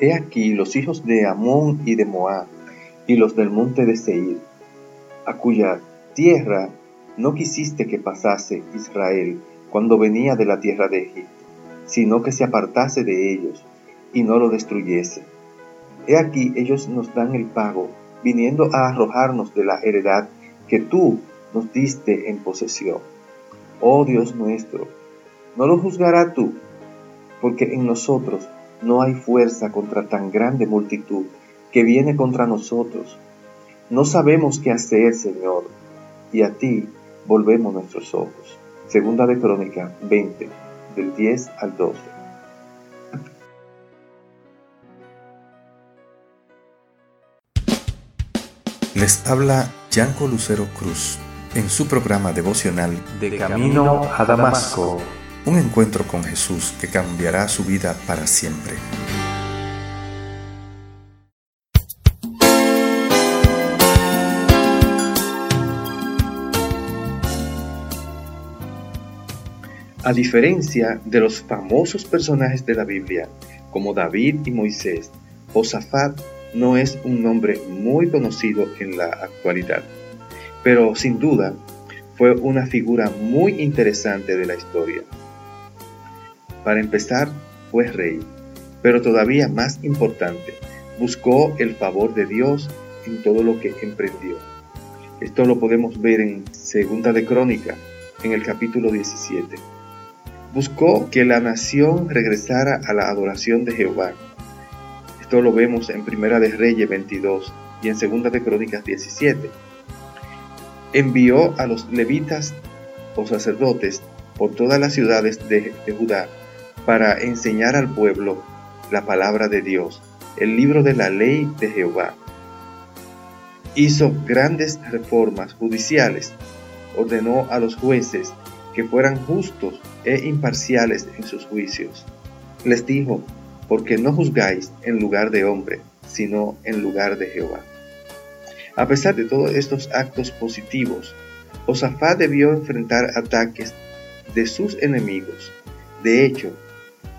he aquí los hijos de Amón y de Moab, y los del monte de Seir, a cuya tierra no quisiste que pasase Israel cuando venía de la tierra de Egipto, sino que se apartase de ellos y no lo destruyese. He aquí ellos nos dan el pago, viniendo a arrojarnos de la heredad que tú nos diste en posesión. Oh Dios nuestro, no lo juzgará tú, porque en nosotros no hay fuerza contra tan grande multitud que viene contra nosotros. No sabemos qué hacer, Señor, y a ti volvemos nuestros ojos. Segunda de Crónica 20, del 10 al 12. Les habla Yanko Lucero Cruz en su programa devocional De Camino a Damasco. Un encuentro con Jesús que cambiará su vida para siempre. A diferencia de los famosos personajes de la Biblia, como David y Moisés, Josafat no es un nombre muy conocido en la actualidad, pero sin duda fue una figura muy interesante de la historia. Para empezar, fue rey, pero todavía más importante, buscó el favor de Dios en todo lo que emprendió. Esto lo podemos ver en Segunda de Crónica, en el capítulo 17. Buscó que la nación regresara a la adoración de Jehová esto lo vemos en Primera de Reyes 22 y en Segunda de Crónicas 17. Envió a los levitas o sacerdotes por todas las ciudades de, de Judá para enseñar al pueblo la palabra de Dios, el libro de la ley de Jehová. Hizo grandes reformas judiciales, ordenó a los jueces que fueran justos e imparciales en sus juicios. Les dijo, porque no juzgáis en lugar de hombre, sino en lugar de Jehová. A pesar de todos estos actos positivos, Josafat debió enfrentar ataques de sus enemigos. De hecho,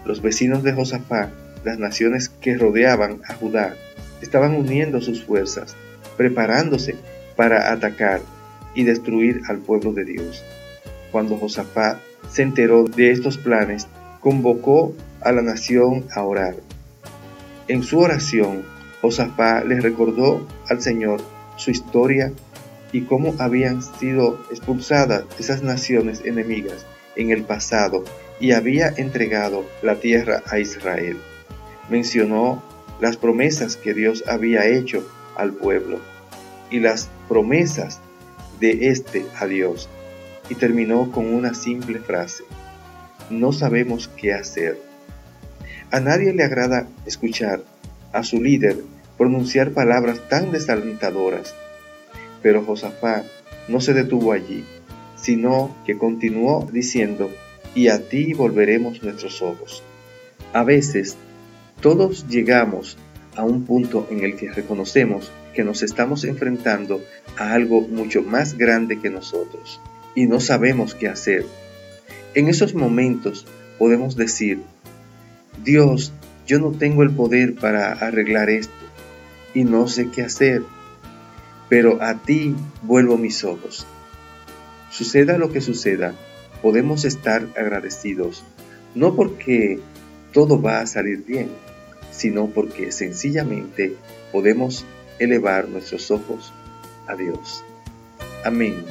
los vecinos de Josafat, las naciones que rodeaban a Judá, estaban uniendo sus fuerzas, preparándose para atacar y destruir al pueblo de Dios. Cuando Josafat se enteró de estos planes, convocó a la nación a orar. En su oración, Josafá les recordó al Señor su historia y cómo habían sido expulsadas esas naciones enemigas en el pasado y había entregado la tierra a Israel. Mencionó las promesas que Dios había hecho al pueblo y las promesas de este a Dios y terminó con una simple frase. No sabemos qué hacer a nadie le agrada escuchar a su líder pronunciar palabras tan desalentadoras. Pero Josafat no se detuvo allí, sino que continuó diciendo, y a ti volveremos nuestros ojos. A veces, todos llegamos a un punto en el que reconocemos que nos estamos enfrentando a algo mucho más grande que nosotros y no sabemos qué hacer. En esos momentos podemos decir, Dios, yo no tengo el poder para arreglar esto y no sé qué hacer, pero a ti vuelvo mis ojos. Suceda lo que suceda, podemos estar agradecidos, no porque todo va a salir bien, sino porque sencillamente podemos elevar nuestros ojos a Dios. Amén.